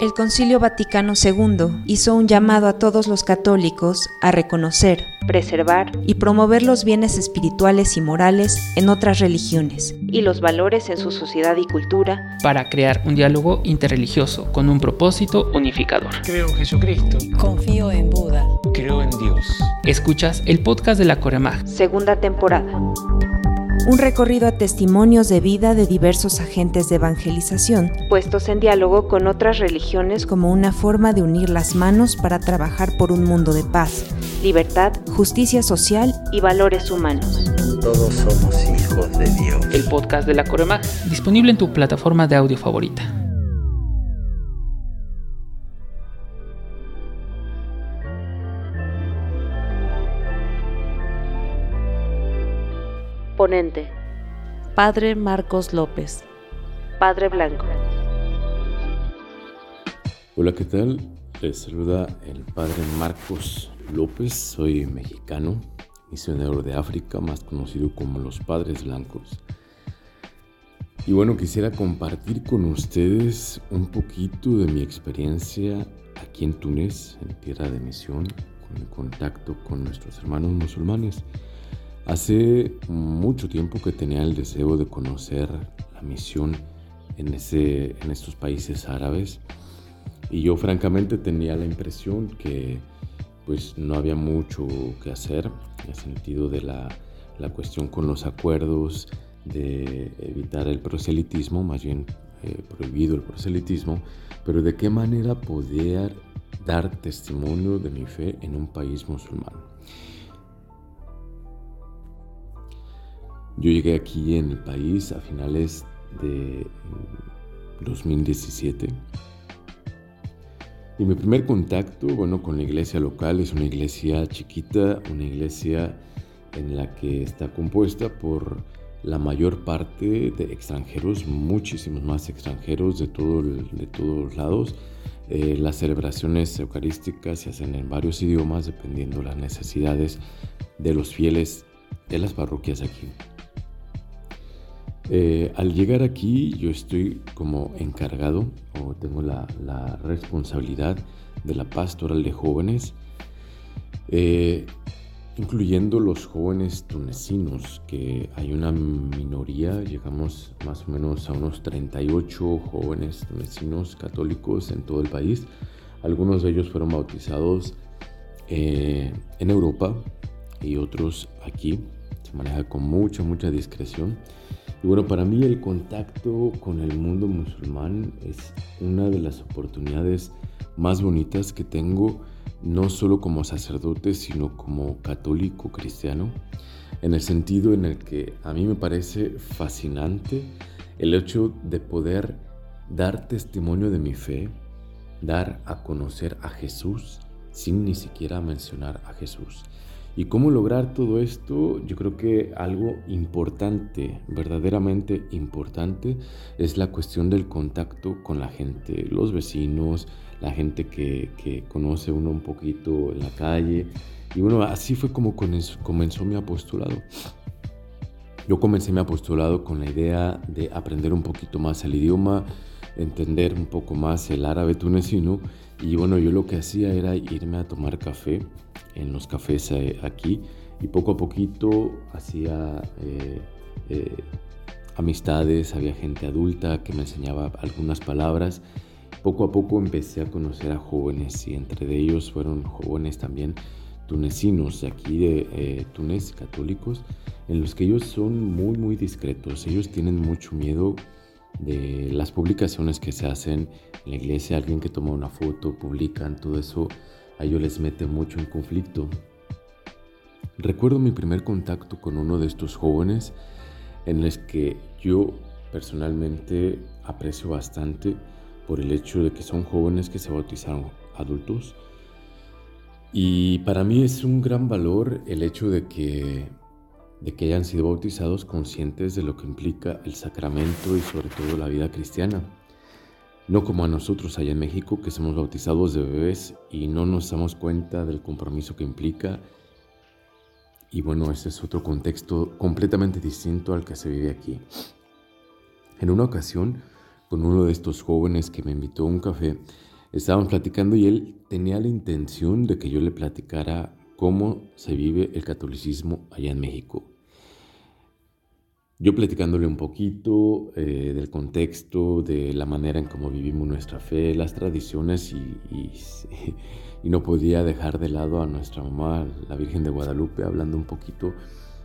El Concilio Vaticano II hizo un llamado a todos los católicos a reconocer, preservar y promover los bienes espirituales y morales en otras religiones y los valores en su sociedad y cultura para crear un diálogo interreligioso con un propósito unificador. Creo en Jesucristo. Confío en Buda. Creo en Dios. Escuchas el podcast de la Coremag. Segunda temporada un recorrido a testimonios de vida de diversos agentes de evangelización, puestos en diálogo con otras religiones como una forma de unir las manos para trabajar por un mundo de paz, libertad, justicia social y valores humanos. Todos somos hijos de Dios. El podcast de la Coremag, disponible en tu plataforma de audio favorita. Ponente. Padre Marcos López. Padre Blanco. Hola, ¿qué tal? Les saluda el Padre Marcos López. Soy mexicano, misionero de África, más conocido como los Padres Blancos. Y bueno, quisiera compartir con ustedes un poquito de mi experiencia aquí en Túnez, en tierra de misión, con el contacto con nuestros hermanos musulmanes. Hace mucho tiempo que tenía el deseo de conocer la misión en, ese, en estos países árabes y yo francamente tenía la impresión que pues no había mucho que hacer en el sentido de la, la cuestión con los acuerdos de evitar el proselitismo, más bien eh, prohibido el proselitismo, pero de qué manera poder dar testimonio de mi fe en un país musulmán. Yo llegué aquí en el país a finales de 2017. Y mi primer contacto, bueno, con la iglesia local es una iglesia chiquita, una iglesia en la que está compuesta por la mayor parte de extranjeros, muchísimos más extranjeros de, todo de todos lados. Eh, las celebraciones eucarísticas se hacen en varios idiomas dependiendo las necesidades de los fieles de las parroquias aquí. Eh, al llegar aquí yo estoy como encargado o tengo la, responsabilidad de la pastoral de jóvenes, eh, incluyendo los jóvenes tunecinos, que hay una minoría, llegamos más o menos a unos 38 jóvenes tunecinos católicos en todo el país. Algunos de ellos fueron bautizados eh, en Europa y otros aquí. Se maneja con mucha, mucha discreción. Y bueno, para mí el contacto con el mundo musulmán es una de las oportunidades más bonitas que tengo, no solo como sacerdote, sino como católico cristiano, en el sentido en el que a mí me parece fascinante el hecho de poder dar testimonio de mi fe, dar a conocer a Jesús sin ni siquiera mencionar a Jesús. ¿Y cómo lograr todo esto? Yo creo que algo importante, verdaderamente importante, es la cuestión del contacto con la gente, los vecinos, la gente que, conoce uno un poquito en la calle. Y bueno, así fue como comenzó mi apostolado. Yo comencé mi apostolado con la idea de aprender un poquito más el idioma, entender un poco más el árabe tunecino y bueno, yo lo que hacía era irme a tomar café en los cafés eh, aquí y poco a poquito hacía eh, eh, amistades, había gente adulta que me enseñaba algunas palabras. Poco a poco empecé a conocer a jóvenes y entre ellos fueron jóvenes también tunecinos de aquí de Túnez, católicos, en los que ellos son muy muy discretos. Ellos tienen mucho miedo de las publicaciones que se hacen en la iglesia, alguien que toma una foto, publican, todo eso a ellos les mete mucho en conflicto. Recuerdo mi primer contacto con uno de estos jóvenes en los que yo personalmente aprecio bastante por el hecho de que son jóvenes que se bautizaron adultos. Y para mí es un gran valor el hecho de que de que hayan sido bautizados conscientes de lo que implica el sacramento y sobre todo la vida cristiana. No como a nosotros allá en México que somos bautizados de bebés y no nos damos cuenta del compromiso que implica. Y bueno, ese es otro contexto completamente distinto al que se vive aquí. En una ocasión con uno de estos jóvenes que me invitó a un café. Estábamos platicando y él tenía la intención de que yo le platicara cómo se vive el catolicismo allá en México. Yo platicándole un poquito eh, del contexto, de la manera en cómo vivimos nuestra fe, las tradiciones y, y, no podía dejar de lado a nuestra mamá, la Virgen de Guadalupe, hablando un poquito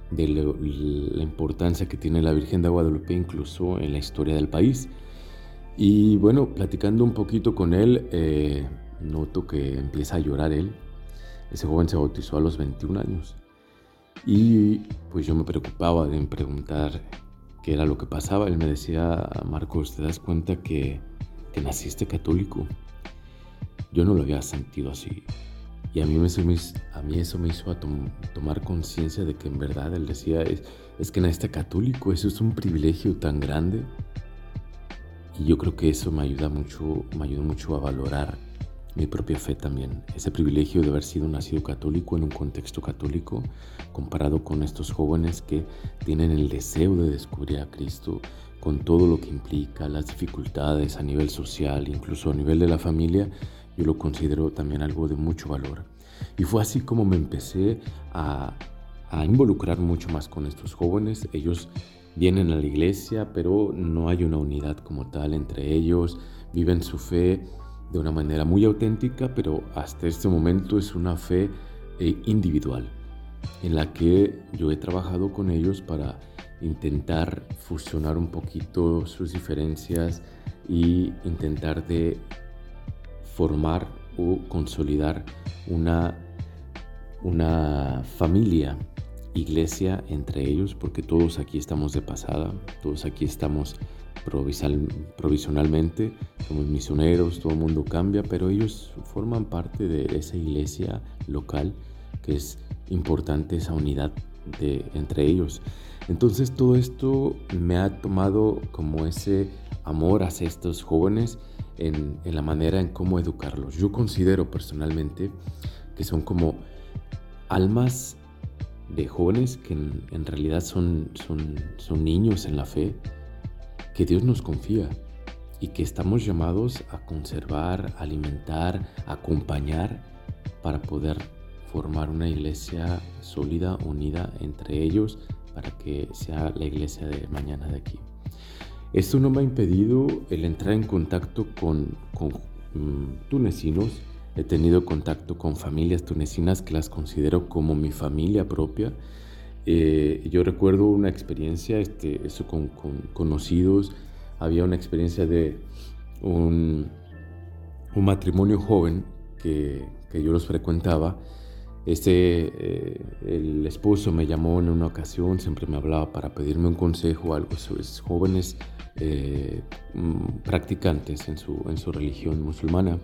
de la importancia que tiene la Virgen de Guadalupe incluso en la historia del país. Y bueno, platicando un poquito con él, eh, noto que empieza a llorar él. Ese joven se bautizó a los 21 años. Y pues yo me preocupaba en preguntar qué era lo que pasaba. Él me decía, Marcos, ¿te das cuenta que, que naciste católico? Yo no lo había sentido así. Y a mí, me, a mí eso me hizo tomar conciencia de que en verdad él decía, es, es que naciste católico, eso es un privilegio tan grande. Y yo creo que eso me ayuda mucho, me ayuda mucho a valorar mi propia fe también. Ese privilegio de haber sido nacido católico en un contexto católico, comparado con estos jóvenes que tienen el deseo de descubrir a Cristo, con todo lo que implica, las dificultades a nivel social, incluso a nivel de la familia, yo lo considero también algo de mucho valor. Y fue así como me empecé a, a involucrar mucho más con estos jóvenes. Ellos vienen a la iglesia, pero no hay una unidad como tal entre ellos, viven su fe de una manera muy auténtica, pero hasta este momento es una fe eh, individual, en la que yo he trabajado con ellos para intentar fusionar un poquito sus diferencias y intentar de formar o consolidar una, una familia, iglesia entre ellos, porque todos aquí estamos de pasada, todos aquí estamos provisionalmente, somos misioneros, todo el mundo cambia, pero ellos forman parte de esa iglesia local que es importante, esa unidad de, entre ellos. Entonces todo esto me ha tomado como ese amor hacia estos jóvenes en, en la manera en cómo educarlos. Yo considero personalmente que son como almas de jóvenes que en, en realidad son, son, son niños en la fe, que Dios nos confía y que estamos llamados a conservar, alimentar, acompañar para poder formar una iglesia sólida, unida entre ellos, para que sea la iglesia de mañana de aquí. Esto no me ha impedido el entrar en contacto con, mm, tunecinos. He tenido contacto con familias tunecinas que las considero como mi familia propia eh, yo recuerdo una experiencia, este, eso con, conocidos, había una experiencia de un, un matrimonio joven que, que, yo los frecuentaba. Este, eh, el esposo me llamó en una ocasión, siempre me hablaba para pedirme un consejo, algo sobre jóvenes eh, mm, practicantes en su, en su religión musulmana.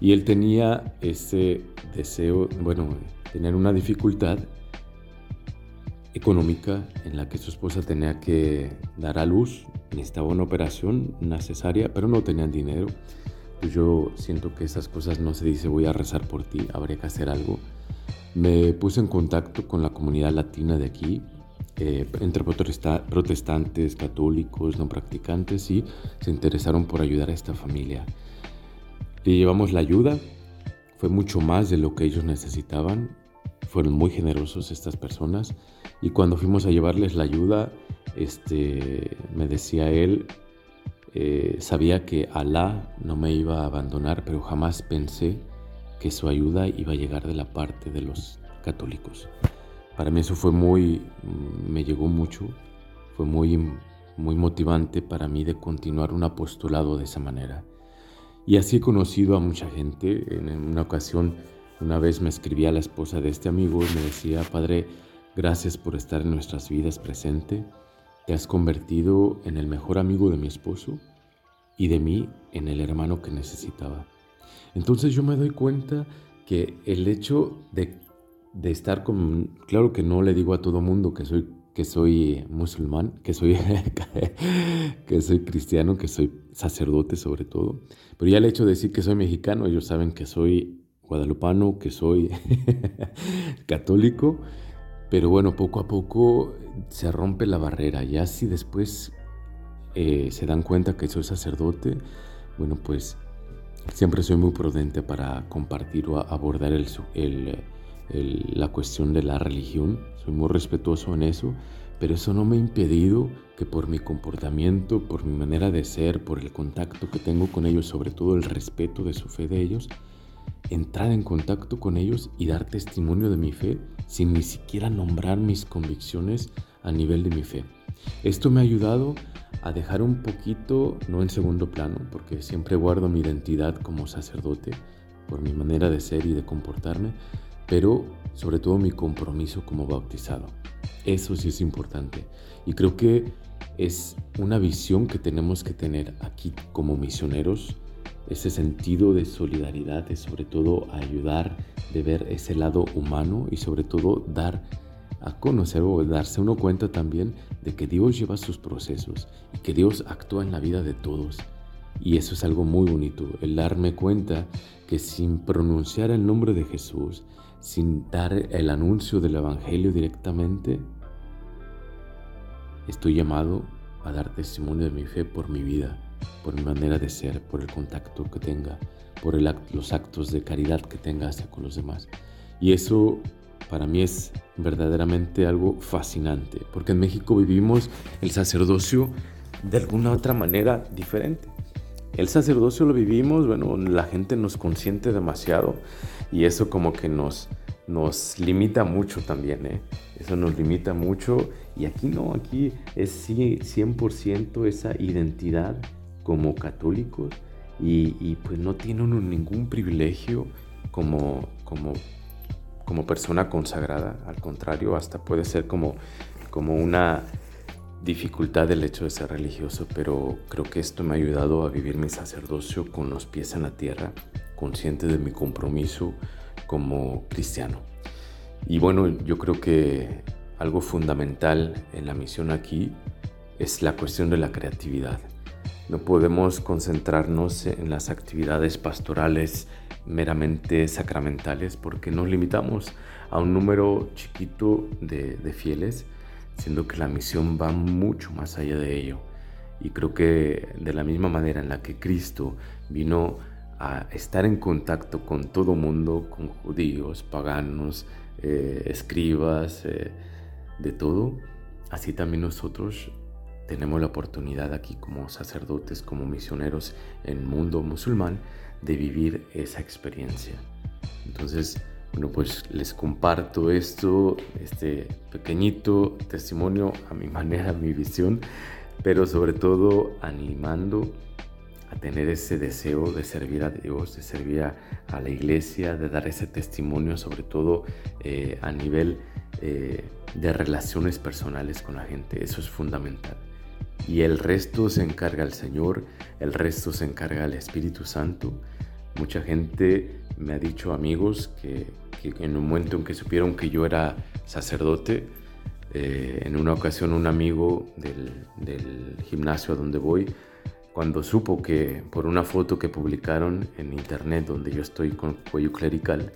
Y él tenía ese deseo, bueno, tener una dificultad económica en la que su esposa tenía que dar a luz, necesitaba una operación necesaria, pero no tenían dinero. Pues yo siento que esas cosas no se dice voy a rezar por ti, habría que hacer algo. Me puse en contacto con la comunidad latina de aquí, eh, entre protestantes, católicos, no practicantes, y se interesaron por ayudar a esta familia. Le llevamos la ayuda, fue mucho más de lo que ellos necesitaban, fueron muy generosos estas personas y cuando fuimos a llevarles la ayuda, este, me decía él, eh, sabía que Alá no me iba a abandonar, pero jamás pensé que su ayuda iba a llegar de la parte de los católicos. Para mí eso fue muy, me llegó mucho, fue muy, muy motivante para mí de continuar un apostolado de esa manera. Y así he conocido a mucha gente. En una ocasión una vez me escribía la esposa de este amigo y me decía, Padre, gracias por estar en nuestras vidas presente. Te has convertido en el mejor amigo de mi esposo y de mí en el hermano que necesitaba. Entonces yo me doy cuenta que el hecho de, estar con, claro que no le digo a todo mundo que soy que soy musulmán, que soy, que soy cristiano, que soy sacerdote sobre todo. Pero ya el hecho de decir que soy mexicano, ellos saben que soy guadalupano, que soy católico, pero bueno, poco a poco se rompe la barrera. Ya si después eh, se dan cuenta que soy sacerdote, bueno, pues siempre soy muy prudente para compartir o abordar la cuestión de la religión. Soy muy respetuoso en eso, pero eso no me ha impedido que por mi comportamiento, por mi manera de ser, por el contacto que tengo con ellos, sobre todo el respeto de su fe de ellos, entrar en contacto con ellos y dar testimonio de mi fe sin ni siquiera nombrar mis convicciones a nivel de mi fe. Esto me ha ayudado a dejar un poquito, no en segundo plano, porque siempre guardo mi identidad como sacerdote por mi manera de ser y de comportarme, pero sobre todo mi compromiso como bautizado. Eso sí es importante. Y creo que es una visión que tenemos que tener aquí como misioneros, ese sentido de solidaridad, de sobre todo ayudar, de ver ese lado humano y sobre todo dar a conocer o darse uno cuenta también de que Dios lleva sus procesos y que Dios actúa en la vida de todos. Y eso es algo muy bonito, el darme cuenta que sin pronunciar el nombre de Jesús, sin dar el anuncio del Evangelio directamente, estoy llamado a dar testimonio de mi fe por mi vida, por mi manera de ser, por el contacto que tenga, por los actos de caridad que tenga hacia con los demás. Y eso para mí es verdaderamente algo fascinante, porque en México vivimos el sacerdocio de alguna otra manera diferente. El sacerdocio lo vivimos, bueno, la gente nos consiente demasiado y eso como que nos, nos limita mucho también, ¿eh? Eso nos limita mucho y aquí no, aquí es 100% esa identidad como católicos y, y pues no tiene uno ningún privilegio como, como como persona consagrada, al contrario, hasta puede ser como, como una dificultad el hecho de ser religioso, pero creo que esto me ha ayudado a vivir mi sacerdocio con los pies en la tierra, consciente de mi compromiso como cristiano. Y bueno, yo creo que algo fundamental en la misión aquí es la cuestión de la creatividad. No podemos concentrarnos en las actividades pastorales meramente sacramentales porque nos limitamos a un número chiquito de, fieles, siendo que la misión va mucho más allá de ello. Y creo que de la misma manera en la que Cristo vino a estar en contacto con todo mundo, con judíos, paganos, eh, escribas, eh, de todo, así también nosotros tenemos la oportunidad aquí como sacerdotes, como misioneros en el mundo musulmán, de vivir esa experiencia. Entonces, bueno, pues les comparto esto, este pequeñito testimonio a mi manera, a mi visión, pero sobre todo animando a tener ese deseo de servir a Dios, de servir a, la iglesia, de dar ese testimonio, sobre todo eh, a nivel eh, de relaciones personales con la gente. Eso es fundamental. Y el resto se encarga el Señor, el resto se encarga el Espíritu Santo Mucha gente me ha dicho, amigos, que, en un momento en que supieron que yo era sacerdote, eh, en una ocasión un amigo del, gimnasio a donde voy, cuando supo que por una foto que publicaron en internet donde yo estoy con cuello clerical,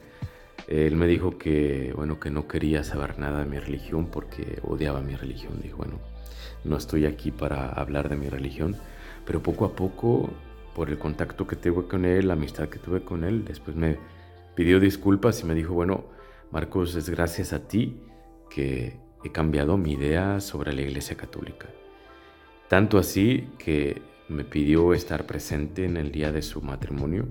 él me dijo que, bueno, que no quería saber nada de mi religión porque odiaba mi religión. Dijo, bueno, no estoy aquí para hablar de mi religión, pero poco a poco por el contacto que tuve con él, la amistad que tuve con él. Después me pidió disculpas y me dijo, bueno, Marcos, es gracias a ti que he cambiado mi idea sobre la Iglesia Católica. Tanto así que me pidió estar presente en el día de su matrimonio,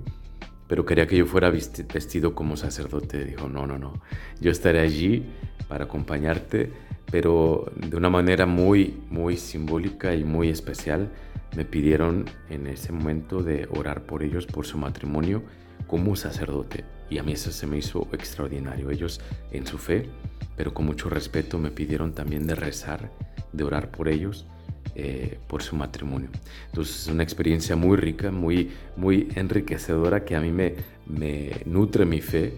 pero quería que yo fuera vestido como sacerdote. Dijo, no, no, no, yo estaré allí para acompañarte, pero de una manera muy, muy simbólica y muy especial me pidieron en ese momento de orar por ellos, por su matrimonio, como sacerdote. Y a mí eso se me hizo extraordinario. Ellos en su fe, pero con mucho respeto, me pidieron también de rezar, de orar por ellos, eh, por su matrimonio. Entonces es una experiencia muy rica, muy, muy enriquecedora que a mí me, me nutre mi fe,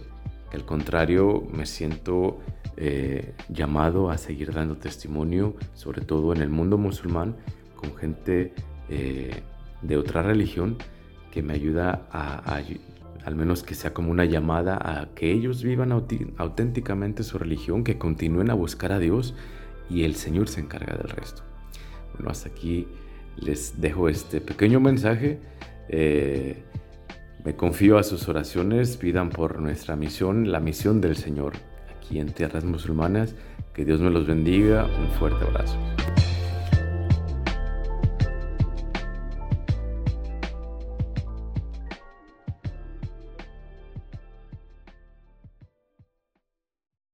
al contrario me siento eh, llamado a seguir dando testimonio, sobre todo en el mundo musulmán, con gente eh, de otra religión que me ayuda a, al menos que sea como una llamada a que ellos vivan auténticamente su religión, que continúen a buscar a Dios y el Señor se encarga del resto. Bueno, hasta aquí les dejo este pequeño mensaje. Eh, me confío a sus oraciones, pidan por nuestra misión, la misión del Señor aquí en tierras musulmanas. Que Dios me los bendiga. Un fuerte abrazo.